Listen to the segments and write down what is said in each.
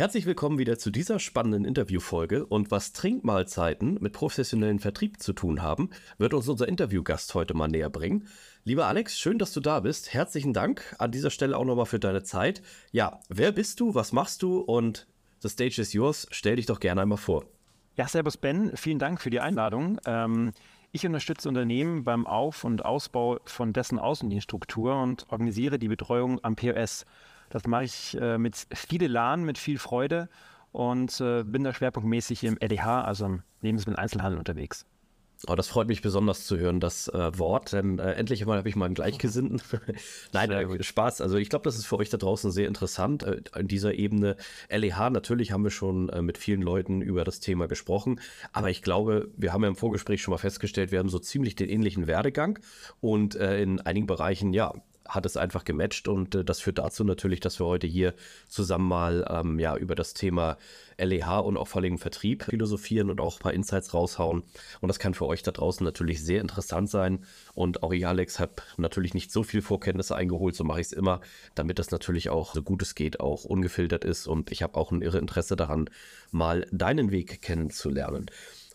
Herzlich willkommen wieder zu dieser spannenden Interviewfolge und was Trinkmahlzeiten mit professionellen Vertrieb zu tun haben, wird uns unser Interviewgast heute mal näher bringen. Lieber Alex, schön, dass du da bist. Herzlichen Dank an dieser Stelle auch nochmal für deine Zeit. Ja, wer bist du, was machst du und the stage is yours. Stell dich doch gerne einmal vor. Ja, Servus Ben, vielen Dank für die Einladung. Ähm, ich unterstütze Unternehmen beim Auf- und Ausbau von dessen Außendienststruktur und organisiere die Betreuung am POS. Das mache ich äh, mit viel Elan, mit viel Freude und äh, bin da schwerpunktmäßig im LDH, also im Lebensmitteleinzelhandel unterwegs. Oh, das freut mich besonders zu hören, das äh, Wort, denn äh, endlich mal habe ich mal einen Gleichgesinnten. Nein, äh, Spaß. Also ich glaube, das ist für euch da draußen sehr interessant. Äh, an dieser Ebene LEH, natürlich haben wir schon äh, mit vielen Leuten über das Thema gesprochen, aber ich glaube, wir haben ja im Vorgespräch schon mal festgestellt, wir haben so ziemlich den ähnlichen Werdegang und äh, in einigen Bereichen, ja, hat es einfach gematcht und äh, das führt dazu natürlich, dass wir heute hier zusammen mal ähm, ja, über das Thema LEH und auch vor allem Vertrieb philosophieren und auch ein paar Insights raushauen. Und das kann für euch da draußen natürlich sehr interessant sein. Und auch ich, Alex, habe natürlich nicht so viel Vorkenntnisse eingeholt, so mache ich es immer, damit das natürlich auch so gut es geht auch ungefiltert ist. Und ich habe auch ein irre Interesse daran, mal deinen Weg kennenzulernen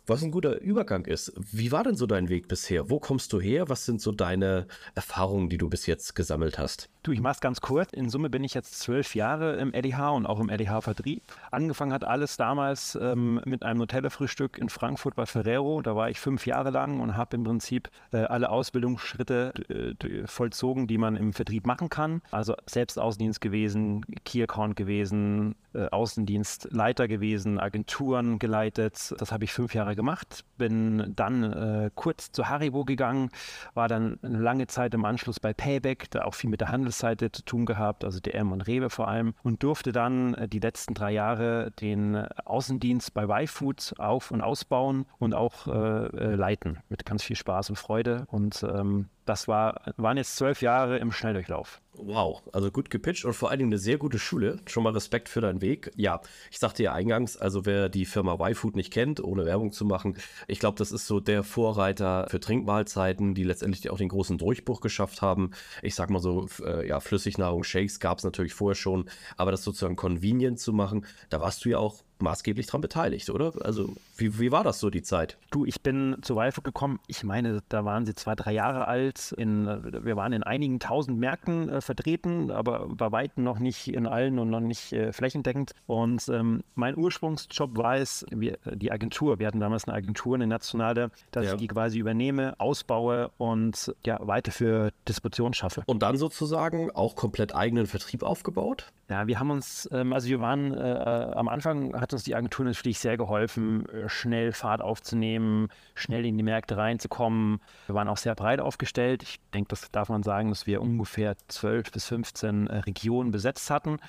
was ein guter Übergang ist. Wie war denn so dein Weg bisher? Wo kommst du her? Was sind so deine Erfahrungen, die du bis jetzt gesammelt hast? Du, ich mach's ganz kurz. In Summe bin ich jetzt zwölf Jahre im LDH und auch im LDH-Vertrieb. Angefangen hat alles damals ähm, mit einem Nutella-Frühstück in Frankfurt bei Ferrero. Da war ich fünf Jahre lang und habe im Prinzip äh, alle Ausbildungsschritte äh, vollzogen, die man im Vertrieb machen kann. Also selbst Außendienst gewesen, Key-Account gewesen, äh, Außendienstleiter gewesen, Agenturen geleitet. Das habe ich fünf Jahre gemacht. Bin dann äh, kurz zu Haribo gegangen, war dann eine lange Zeit im Anschluss bei Payback, da auch viel mit der Handels Handelsseite zu tun gehabt, also DM und Rewe vor allem, und durfte dann äh, die letzten drei Jahre den äh, Außendienst bei YFood auf- und ausbauen und auch äh, äh, leiten mit ganz viel Spaß und Freude. Und ähm, das war, waren jetzt zwölf Jahre im Schnelldurchlauf. Wow, also gut gepitcht und vor allen Dingen eine sehr gute Schule. Schon mal Respekt für deinen Weg. Ja, ich sagte ja eingangs, also wer die Firma YFood nicht kennt, ohne Werbung zu machen, ich glaube, das ist so der Vorreiter für Trinkmahlzeiten, die letztendlich auch den großen Durchbruch geschafft haben. Ich sag mal so, äh, ja, Flüssignahrung, Shakes gab es natürlich vorher schon, aber das sozusagen convenient zu machen, da warst du ja auch maßgeblich daran beteiligt, oder? Also, wie, wie war das so die Zeit? Du, ich bin zu Waifu gekommen. Ich meine, da waren sie zwei, drei Jahre alt. In, wir waren in einigen tausend Märkten äh, vertreten, aber bei weitem noch nicht in allen und noch nicht äh, flächendeckend. Und ähm, mein Ursprungsjob war es, wir, die Agentur. Wir hatten damals eine Agentur, eine nationale, dass ja. ich die quasi übernehme, ausbaue und ja, weiter für Distribution schaffe. Und dann sozusagen auch komplett eigenen Vertrieb aufgebaut? Ja, wir haben uns, ähm, also wir waren äh, äh, am Anfang hat uns die Agentur natürlich sehr geholfen, äh, schnell Fahrt aufzunehmen, schnell in die Märkte reinzukommen. Wir waren auch sehr breit aufgestellt. Ich denke, das darf man sagen, dass wir ungefähr 12 bis 15 äh, Regionen besetzt hatten.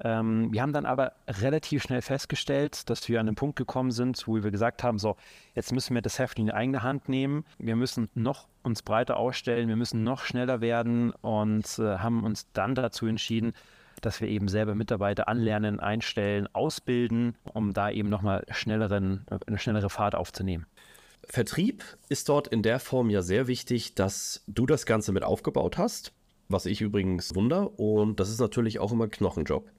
Ähm, wir haben dann aber relativ schnell festgestellt, dass wir an den Punkt gekommen sind, wo wir gesagt haben, so, jetzt müssen wir das Heft in die eigene Hand nehmen. Wir müssen noch uns breiter ausstellen, wir müssen noch schneller werden und äh, haben uns dann dazu entschieden, dass wir eben selber Mitarbeiter anlernen, einstellen, ausbilden, um da eben nochmal schnelleren, eine schnellere Fahrt aufzunehmen. Vertrieb ist dort in der Form ja sehr wichtig, dass du das Ganze mit aufgebaut hast, was ich übrigens wunder. Und das ist natürlich auch immer ein Knochenjob.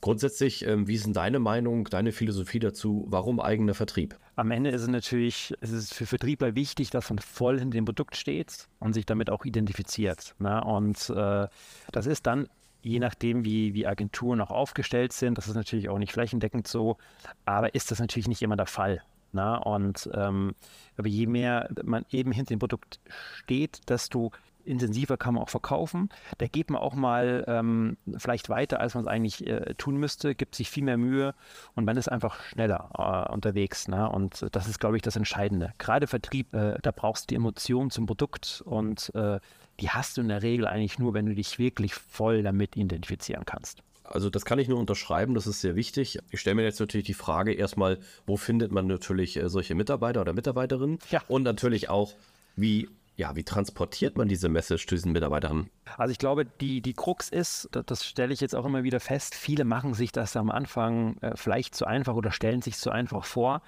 Grundsätzlich, ähm, wie ist denn deine Meinung, deine Philosophie dazu? Warum eigener Vertrieb? Am Ende ist es natürlich, es ist für Vertriebler wichtig, dass man voll in dem Produkt steht und sich damit auch identifiziert. Ne? Und äh, das ist dann je nachdem, wie, wie Agenturen auch aufgestellt sind, das ist natürlich auch nicht flächendeckend so, aber ist das natürlich nicht immer der Fall. Na? Und ähm, aber je mehr man eben hinter dem Produkt steht, desto intensiver kann man auch verkaufen. Da geht man auch mal ähm, vielleicht weiter, als man es eigentlich äh, tun müsste, gibt sich viel mehr Mühe und man ist einfach schneller äh, unterwegs. Ne? Und das ist, glaube ich, das Entscheidende. Gerade Vertrieb, äh, da brauchst du die Emotionen zum Produkt und äh, die hast du in der Regel eigentlich nur, wenn du dich wirklich voll damit identifizieren kannst. Also das kann ich nur unterschreiben, das ist sehr wichtig. Ich stelle mir jetzt natürlich die Frage erstmal, wo findet man natürlich äh, solche Mitarbeiter oder Mitarbeiterinnen? Ja. Und natürlich auch, Wie ja, wie transportiert man diese Message zu diesen Mitarbeitern? Also ich glaube, die, die Krux ist, das, das stelle ich jetzt auch immer wieder fest, viele machen sich das am Anfang äh, vielleicht zu einfach oder stellen sich zu einfach vor.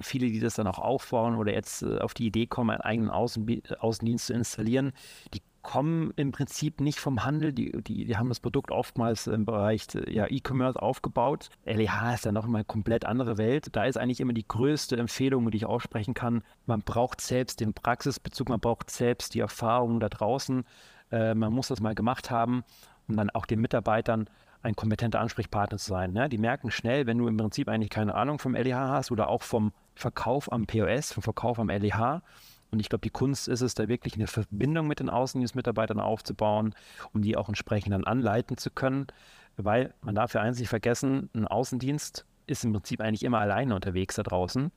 Viele, die das dann auch aufbauen oder jetzt äh, auf die Idee kommen, einen eigenen Außen, Außendienst zu installieren, die kommen im Prinzip nicht vom Handel. Die, die, die haben das Produkt oftmals im Bereich ja, E-Commerce aufgebaut. LEH ist ja noch mal eine komplett andere Welt. Da ist eigentlich immer die größte Empfehlung, die ich aussprechen kann. Man braucht selbst den Praxisbezug, man braucht selbst die Erfahrung da draußen. Äh, man muss das mal gemacht haben, um dann auch den Mitarbeitern ein kompetenter Ansprechpartner zu sein. Ne? Die merken schnell, wenn du im Prinzip eigentlich keine Ahnung vom LEH hast oder auch vom Verkauf am POS, vom Verkauf am LEH, und ich glaube, die Kunst ist es, da wirklich eine Verbindung mit den Außendienstmitarbeitern aufzubauen, um die auch entsprechend dann anleiten zu können. Weil man darf ja eins nicht vergessen, ein Außendienst ist im Prinzip eigentlich immer alleine unterwegs da draußen.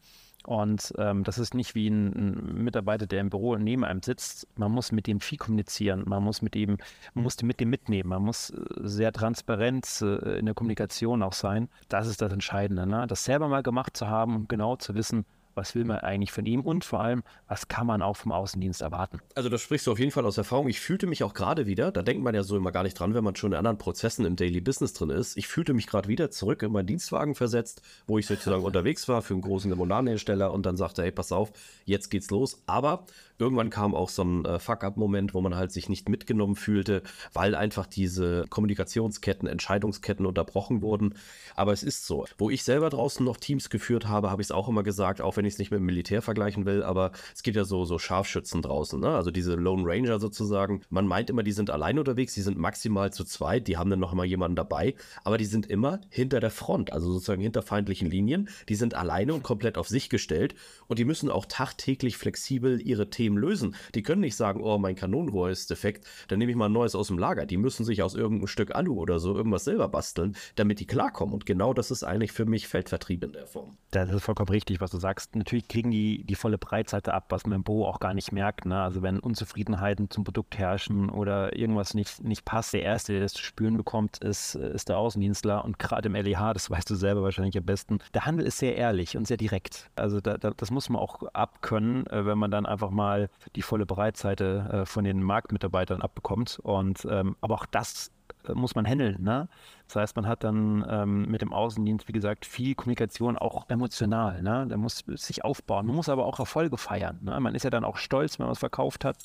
Und ähm, das ist nicht wie ein, ein, Mitarbeiter, der im Büro neben einem sitzt. Man muss mit dem viel kommunizieren, man muss mit ihm, man muss mit dem mitnehmen, man muss äh, sehr transparent äh, in der Kommunikation auch sein. Das ist das Entscheidende, ne? das selber mal gemacht zu haben und genau zu wissen, was will man eigentlich von ihm und vor allem, was kann man auch vom Außendienst erwarten. Also das sprichst du auf jeden Fall aus Erfahrung. Ich fühlte mich auch gerade wieder, da denkt man ja so immer gar nicht dran, wenn man schon in anderen Prozessen im Daily Business drin ist. Ich fühlte mich gerade wieder zurück in meinen Dienstwagen versetzt, wo ich sozusagen unterwegs war für einen großen Limonadenhersteller und dann sagte, hey, pass auf, jetzt geht's los. Aber irgendwann kam auch so ein äh, Fuck-up-Moment, wo man halt sich nicht mitgenommen fühlte, weil einfach diese Kommunikationsketten, Entscheidungsketten unterbrochen wurden. Aber es ist so. Wo ich selber draußen noch Teams geführt habe, habe ich es auch immer gesagt, auch wenn ich es nicht mit dem Militär vergleichen will, aber es gibt ja so, so Scharfschützen draußen, ne? also diese Lone Ranger sozusagen. Man meint immer, die sind allein unterwegs, die sind maximal zu zweit, die haben dann noch immer jemanden dabei, aber die sind immer hinter der Front, also sozusagen hinter feindlichen Linien. Die sind alleine und komplett auf sich gestellt und die müssen auch tagtäglich flexibel ihre Themen lösen. Die können nicht sagen, oh, mein Kanonenrohr ist defekt, dann nehme ich mal ein neues aus dem Lager. Die müssen sich aus irgendeinem Stück Alu oder so irgendwas selber basteln, damit die klarkommen. Und genau das ist eigentlich für mich Feldvertrieb in der Form. Das ist vollkommen richtig, was du sagst. Natürlich kriegen die die volle Breitseite ab, was Büro auch gar nicht merkt. Ne? Also wenn Unzufriedenheiten zum Produkt herrschen oder irgendwas nicht, nicht passt, der Erste, der das zu spüren bekommt, ist, ist der Außendienstler. Und gerade im LEH, das weißt du selber wahrscheinlich am besten, der Handel ist sehr ehrlich und sehr direkt. Also da, da, das muss man auch abkönnen, äh, wenn man dann einfach mal die volle Breitseite äh, von den Marktmitarbeitern abbekommt. Und ähm, aber auch das äh, muss man handeln. Ne? Das heißt, man hat dann ähm, mit dem Außendienst, wie gesagt, viel Kommunikation, auch emotional. Ne? Der muss sich aufbauen. Man muss aber auch Erfolge feiern. Ne? Man ist ja dann auch stolz, wenn man es verkauft hat.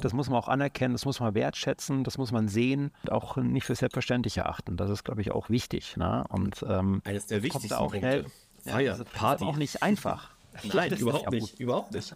Das muss man auch anerkennen, das muss man wertschätzen, das muss man sehen und auch nicht für selbstverständlich erachten. Das ist, glaube ich, auch wichtig. Ne? Und ähm, eines der wichtigsten auch Punkte. Feier, ja, das ist Party. auch nicht einfach. Nein, überhaupt nicht, überhaupt nicht.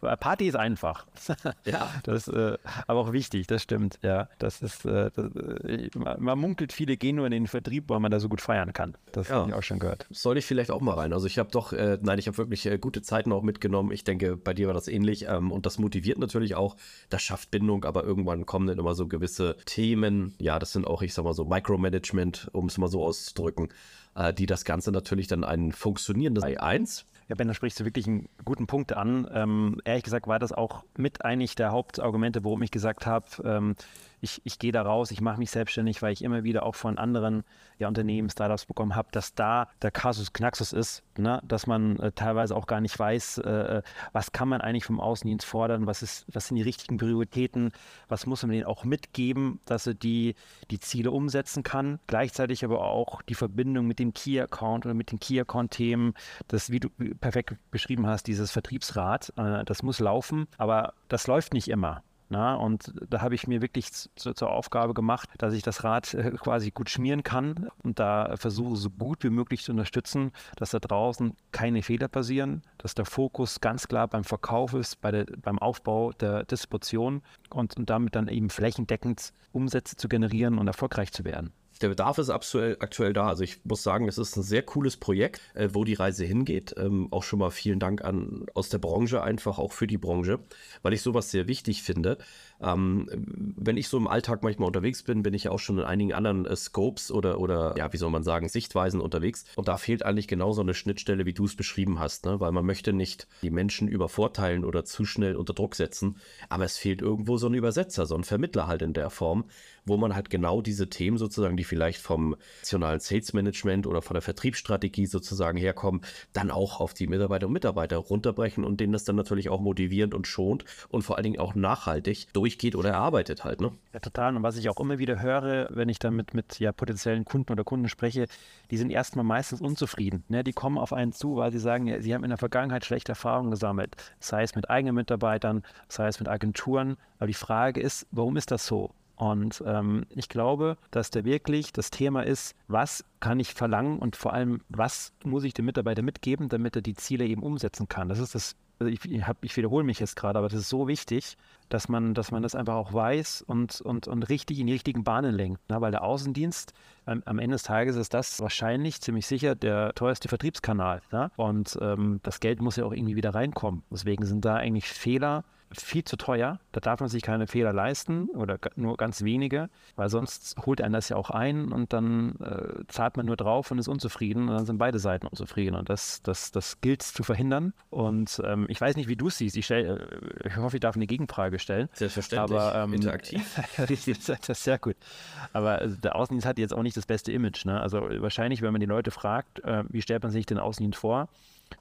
Party ist einfach. Ja. Das ist äh, aber auch wichtig, das stimmt. Ja, das ist, äh, das, äh, man munkelt, viele gehen nur in den Vertrieb, weil man da so gut feiern kann. Das ja. habe ich auch schon gehört. Soll ich vielleicht auch mal rein? Also ich habe doch, äh, nein, ich habe wirklich äh, gute Zeiten auch mitgenommen. Ich denke, bei dir war das ähnlich ähm, und das motiviert natürlich auch. Das schafft Bindung, aber irgendwann kommen dann immer so gewisse Themen. Ja, das sind auch, ich sag mal so Micromanagement, um es mal so auszudrücken, äh, die das Ganze natürlich dann ein funktionierendes 1 ja, Ben, da sprichst du wirklich einen guten Punkt an. Ähm, ehrlich gesagt war das auch mit eigentlich der Hauptargumente, warum ich gesagt habe, ähm, ich, ich gehe da raus, ich mache mich selbstständig, weil ich immer wieder auch von anderen ja, Unternehmen, Startups bekommen habe, dass da der Kasus Knaxus ist, ne? dass man äh, teilweise auch gar nicht weiß, äh, was kann man eigentlich vom Außendienst fordern, was, ist, was sind die richtigen Prioritäten, was muss man denen auch mitgeben, dass er die, die Ziele umsetzen kann, gleichzeitig aber auch die Verbindung mit dem Key-Account oder mit den Key-Account-Themen, das, wie du perfekt beschrieben hast, dieses Vertriebsrad, äh, das muss laufen, aber das läuft nicht immer. Na, und da habe ich mir wirklich zu, zur Aufgabe gemacht, dass ich das Rad äh, quasi gut schmieren kann und da versuche, so gut wie möglich zu unterstützen, dass da draußen keine Fehler passieren, dass der Fokus ganz klar beim Verkauf ist, bei der, beim Aufbau der Distribution und, und damit dann eben flächendeckend Umsätze zu generieren und erfolgreich zu werden. Der Bedarf ist aktuell, aktuell da. Also ich muss sagen, es ist ein sehr cooles Projekt, äh, wo die Reise hingeht. Ähm, auch schon mal vielen Dank an aus der Branche, einfach auch für die Branche, weil ich sowas sehr wichtig finde. Ähm, wenn ich so im Alltag manchmal unterwegs bin, bin ich ja auch schon in einigen anderen äh, Scopes oder, oder, ja, wie soll man sagen, Sichtweisen unterwegs. Und da fehlt eigentlich genau so eine Schnittstelle, wie du es beschrieben hast, ne? weil man möchte nicht die Menschen übervorteilen oder zu schnell unter Druck setzen. Aber es fehlt irgendwo so ein Übersetzer, so ein Vermittler halt in der Form, wo man halt genau diese Themen sozusagen, die vielleicht vom nationalen Sales Management oder von der Vertriebsstrategie sozusagen herkommen, dann auch auf die Mitarbeiter und Mitarbeiter runterbrechen und denen das dann natürlich auch motivierend und schont und vor allen Dingen auch nachhaltig durchgeht oder erarbeitet halt. Ne? Ja, total. Und was ich auch immer wieder höre, wenn ich dann mit, mit ja, potenziellen Kunden oder Kunden spreche, die sind erstmal meistens unzufrieden. Ne? Die kommen auf einen zu, weil sie sagen, ja, sie haben in der Vergangenheit schlechte Erfahrungen gesammelt. Sei es mit eigenen Mitarbeitern, sei es mit Agenturen. Aber die Frage ist, warum ist das so? Und ähm, ich glaube, dass da wirklich das Thema ist, was kann ich verlangen und vor allem, was muss ich dem Mitarbeiter mitgeben, damit er die Ziele eben umsetzen kann. Das ist das also ich, hab, ich wiederhole mich jetzt gerade, aber das ist so wichtig, dass man, dass man das einfach auch weiß und, und, und richtig in die richtigen Bahnen lenkt. Na, ne? weil der Außendienst, ähm, am Ende des Tages ist das wahrscheinlich ziemlich sicher der teuerste Vertriebskanal. Na? Ne? Und ähm, das Geld muss ja auch irgendwie wieder reinkommen. Deswegen sind da eigentlich Fehler viel zu teuer. Da darf man sich keine Fehler leisten oder nur ganz wenige, weil sonst holt einen das ja auch ein und dann äh, zahlt man nur drauf und ist unzufrieden und dann sind beide Seiten unzufrieden. Und das, das, das gilt zu verhindern. Und ähm, ich weiß nicht, wie du es siehst. Ich, stell, äh, ich hoffe, ich darf eine Gegenfrage stellen. Selbstverständlich. Aber, ähm, Interaktiv. das ist sehr gut. Aber also, der Außendienst hat jetzt auch nicht das beste Image. Ne? Also wahrscheinlich, wenn man die Leute fragt, äh, wie stellt man sich den Außendienst vor,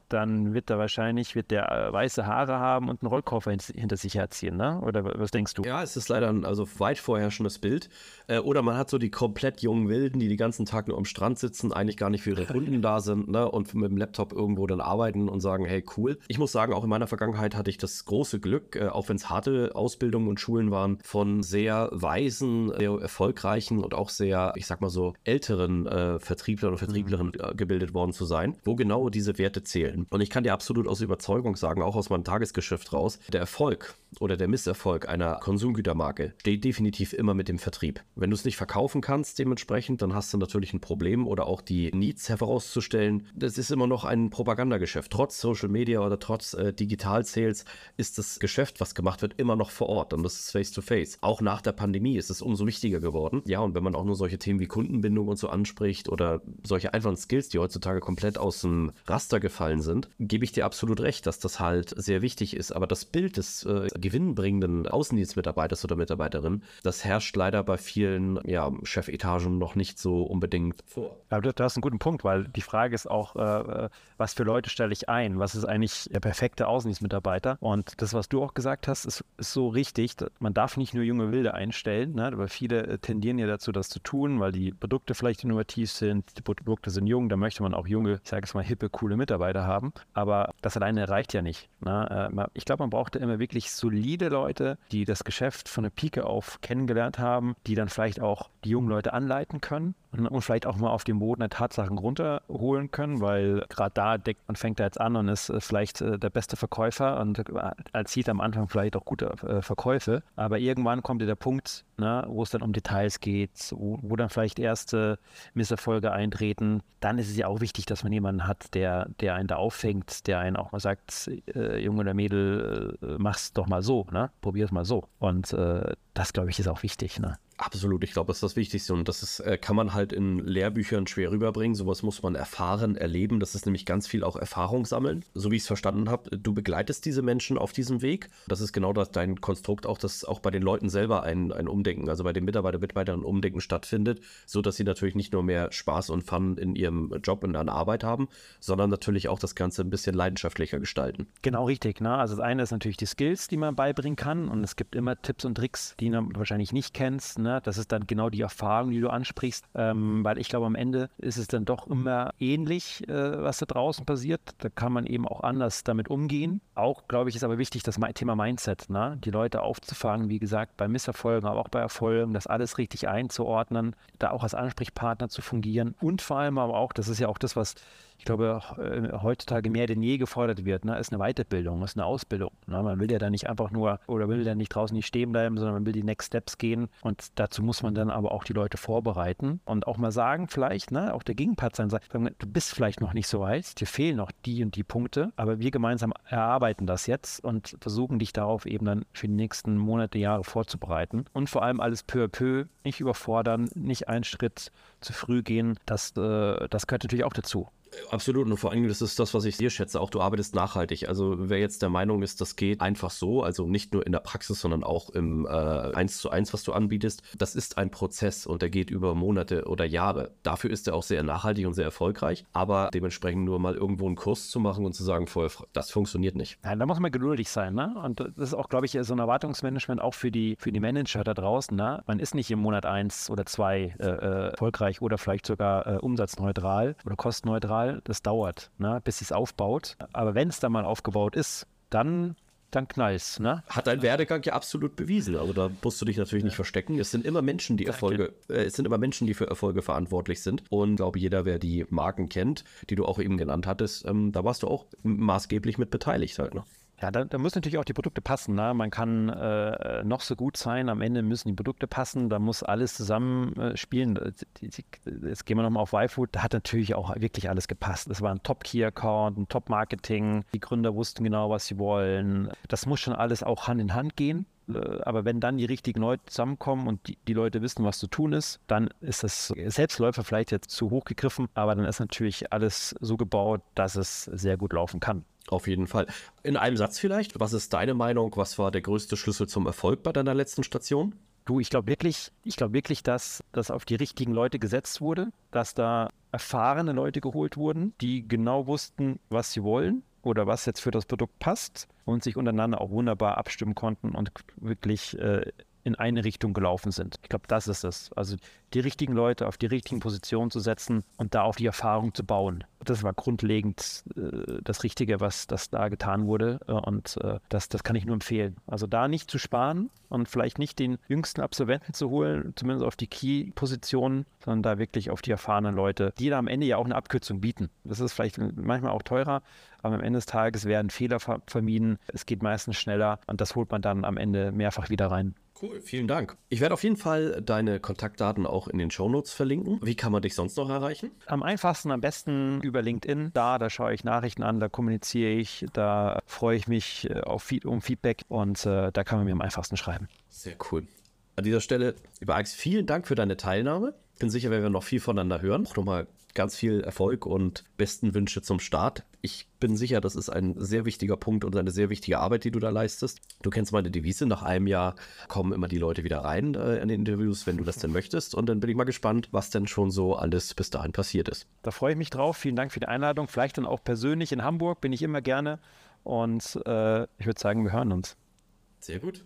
dann wird er wahrscheinlich wird der äh, weiße Haare haben und einen Rollkoffer hinter sich herziehen, ne? Oder was denkst du? Ja, es ist leider ein also weit vorherrschendes Bild. Äh, oder man hat so die komplett jungen Wilden, die den ganzen Tag nur am Strand sitzen, eigentlich gar nicht für ihre Kunden da sind, ne? Und mit dem Laptop irgendwo dann arbeiten und sagen, hey, cool. Ich muss sagen, auch in meiner Vergangenheit hatte ich das große Glück, äh, auch wenn es harte Ausbildungen und Schulen waren, von sehr weisen, sehr erfolgreichen und auch sehr, ich sag mal so, älteren äh, Vertrieblern und Vertrieblerinnen mhm. gebildet worden zu sein, wo genau diese Werte zählen. Und ich kann dir absolut aus Überzeugung sagen, auch aus meinem Tagesgeschäft raus, der Erfolg oder der Misserfolg einer Konsumgütermarke steht definitiv immer mit dem Vertrieb. Wenn du es nicht verkaufen kannst, dementsprechend, dann hast du natürlich ein Problem oder auch die Needs herauszustellen. Das ist immer noch ein Propagandageschäft. Trotz Social Media oder trotz äh, Digital Sales ist das Geschäft, was gemacht wird, immer noch vor Ort und das ist face to face. Auch nach der Pandemie ist es umso wichtiger geworden. Ja, und wenn man auch nur solche Themen wie Kundenbindung und so anspricht oder solche einfachen Skills, die heutzutage komplett aus dem Raster gefallen sind, gebe ich dir absolut recht, dass das halt sehr wichtig ist. Aber das Bild des äh, gewinnbringenden Außendienstmitarbeiters oder Mitarbeiterin, das herrscht leider bei vielen ja, Chefetagen noch nicht so unbedingt vor. Aber du, du, hast einen guten Punkt, weil die Frage ist auch, äh, was für Leute stelle ich ein? Was ist eigentlich der perfekte Außendienstmitarbeiter? Und das, was du auch gesagt hast, ist, ist so richtig. Man darf nicht nur junge Wilde einstellen, ne? aber viele äh, tendieren ja dazu, das zu tun, weil die Produkte vielleicht innovativ sind, die Produkte sind jung, da möchte man auch junge, ich sage es mal, hippe, coole Mitarbeiter haben. Aber das alleine reicht ja nicht. Ne? Äh, ich glaube, man braucht immer wirklich solide Leute, die das Geschäft von der Pike auf kennengelernt haben, die dann vielleicht auch die jungen Leute anleiten können und vielleicht auch mal auf den Boden der Tatsachen runterholen können, weil gerade da deckt man fängt da jetzt an und ist äh, vielleicht äh, der beste Verkäufer und erzielt am Anfang vielleicht auch gute Verkäufe. Aber irgendwann kommt der Punkt, ne, wo es dann um Details geht, wo, wo, dann vielleicht erste Misserfolge eintreten. Dann ist es ja auch wichtig, dass man jemanden hat, der, der einen da auffängt, der einen auch mal sagt, äh, Junge oder Mädel, äh, mach's doch mal so, ne? Probier's mal so. Und äh, das, glaube ich, ist auch wichtig, ne? Absolut, ich glaube, das ist das Wichtigste und das ist, äh, kann man halt in Lehrbüchern schwer rüberbringen. Sowas muss man erfahren, erleben. Das ist nämlich ganz viel auch Erfahrung sammeln. So wie ich es verstanden habe, du begleitest diese Menschen auf diesem Weg. Das ist genau das, dein Konstrukt auch, dass auch bei den Leuten selber ein, ein Umdenken, also bei den Mitarbeiter, Mitarbeitern ein Umdenken stattfindet, so dass sie natürlich nicht nur mehr Spaß und Fun in ihrem Job und an Arbeit haben, sondern natürlich auch das Ganze ein bisschen leidenschaftlicher gestalten. Genau richtig. Ne? Also das eine ist natürlich die Skills, die man beibringen kann und es gibt immer Tipps und Tricks, die du wahrscheinlich nicht kennst Ne? Das ist dann genau die Erfahrung, die du ansprichst, ähm, weil ich glaube, am Ende ist es dann doch immer ähnlich, äh, was da draußen passiert. Da kann man eben auch anders damit umgehen. Auch, glaube ich, ist aber wichtig, das Thema Mindset, ne? die Leute aufzufangen, wie gesagt, bei Misserfolgen, aber auch bei Erfolgen, das alles richtig einzuordnen, da auch als Ansprechpartner zu fungieren und vor allem aber auch, das ist ja auch das, was ich glaube, äh, heutzutage mehr denn je gefordert wird, ne, ist eine Weiterbildung, ist eine Ausbildung. Ne? Man will ja da nicht einfach nur oder will ja nicht draußen nicht stehen bleiben, sondern man will die Next Steps gehen und dazu muss man dann aber auch die Leute vorbereiten und auch mal sagen, vielleicht, ne, auch der Gegenpart sein, du bist vielleicht noch nicht so weit, dir fehlen noch die und die Punkte, aber wir gemeinsam erarbeiten das jetzt und versuchen dich darauf eben dann für die nächsten Monate, Jahre vorzubereiten und vor allem alles peu à peu, nicht überfordern, nicht einen Schritt zu früh gehen, das, äh, das gehört natürlich auch dazu. Absolut. Und vor allem, das ist das, was ich sehr schätze. Auch du arbeitest nachhaltig. Also wer jetzt der Meinung ist, das geht einfach so, also nicht nur in der Praxis, sondern auch im äh, 1 zu 1, was du anbietest, das ist ein Prozess und der geht über Monate oder Jahre. Dafür ist er auch sehr nachhaltig und sehr erfolgreich. Aber dementsprechend nur mal irgendwo einen Kurs zu machen und zu sagen, vorher, das funktioniert nicht. Ja, da muss man geduldig sein. Ne? Und das ist auch, glaube ich, so ein Erwartungsmanagement auch für die, für die Manager da draußen. Ne? Man ist nicht im Monat 1 oder 2 äh, äh, erfolgreich oder vielleicht sogar äh, umsatzneutral oder kostenneutral. Das dauert, ne? bis es aufbaut. Aber wenn es dann mal aufgebaut ist, dann dann knallst. Ne? Hat dein Werdegang ja absolut bewiesen. Also da musst du dich natürlich ja. nicht verstecken. Es sind immer Menschen, die Erfolge, äh, es sind immer Menschen, die für Erfolge verantwortlich sind. Und ich glaube, jeder, wer die Marken kennt, die du auch eben genannt hattest, ähm, da warst du auch maßgeblich mit beteiligt halt. Ne? Ja, da, da müssen natürlich auch die Produkte passen. Ne? Man kann äh, noch so gut sein, am Ende müssen die Produkte passen, da muss alles zusammenspielen. Äh, jetzt gehen wir nochmal auf YFood, da hat natürlich auch wirklich alles gepasst. Es war ein Top-Key-Account, ein Top-Marketing, die Gründer wussten genau, was sie wollen. Das muss schon alles auch Hand in Hand gehen. Äh, aber wenn dann die richtigen Leute zusammenkommen und die, die, Leute wissen, was zu tun ist, dann ist das Selbstläufer vielleicht jetzt zu hoch gegriffen, aber dann ist natürlich alles so gebaut, dass es sehr gut laufen kann. Auf jeden Fall. In einem Satz vielleicht, was ist deine Meinung? Was war der größte Schlüssel zum Erfolg bei deiner letzten Station? Du, ich glaube wirklich, ich glaube wirklich, dass das auf die richtigen Leute gesetzt wurde, dass da erfahrene Leute geholt wurden, die genau wussten, was sie wollen oder was jetzt für das Produkt passt und sich untereinander auch wunderbar abstimmen konnten und wirklich äh, in eine Richtung gelaufen sind. Ich glaube, das ist es. Also die richtigen Leute auf die richtigen Positionen zu setzen und da auf die Erfahrung zu bauen. Das war grundlegend äh, das Richtige, was das da getan wurde. Äh, und äh, das, das kann ich nur empfehlen. Also da nicht zu sparen und vielleicht nicht den jüngsten Absolventen zu holen, zumindest auf die Key-Positionen, sondern da wirklich auf die erfahrenen Leute, die da am Ende ja auch eine Abkürzung bieten. Das ist vielleicht manchmal auch teurer, aber am Ende des Tages werden Fehler vermieden. Es geht meistens schneller und das holt man dann am Ende mehrfach wieder rein. Cool, vielen Dank. Ich werde auf jeden Fall deine Kontaktdaten auch in den Shownotes verlinken. Wie kann man dich sonst noch erreichen? Am einfachsten, am besten über LinkedIn. Da, da schaue ich Nachrichten an, da kommuniziere ich, da freue ich mich äh, auf, um Feedback und äh, da kann man mir am einfachsten schreiben. Sehr cool. An dieser Stelle, lieber Alex, vielen Dank für deine Teilnahme. Bin sicher, wir werden noch viel voneinander hören. Auch nochmal ganz viel Erfolg und besten Wünsche zum Start. Ich bin sicher, das ist ein sehr wichtiger Punkt und eine sehr wichtige Arbeit, die du da leistest. Du kennst meine Devise, nach einem Jahr kommen immer die Leute wieder rein äh, in die Interviews, wenn du das denn möchtest. Und dann bin ich mal gespannt, was denn schon so alles bis dahin passiert ist. Da freue ich mich drauf. Vielen Dank für die Einladung. Vielleicht dann auch persönlich in Hamburg, bin ich immer gerne. Und äh, ich würde sagen, wir hören uns. Sehr gut.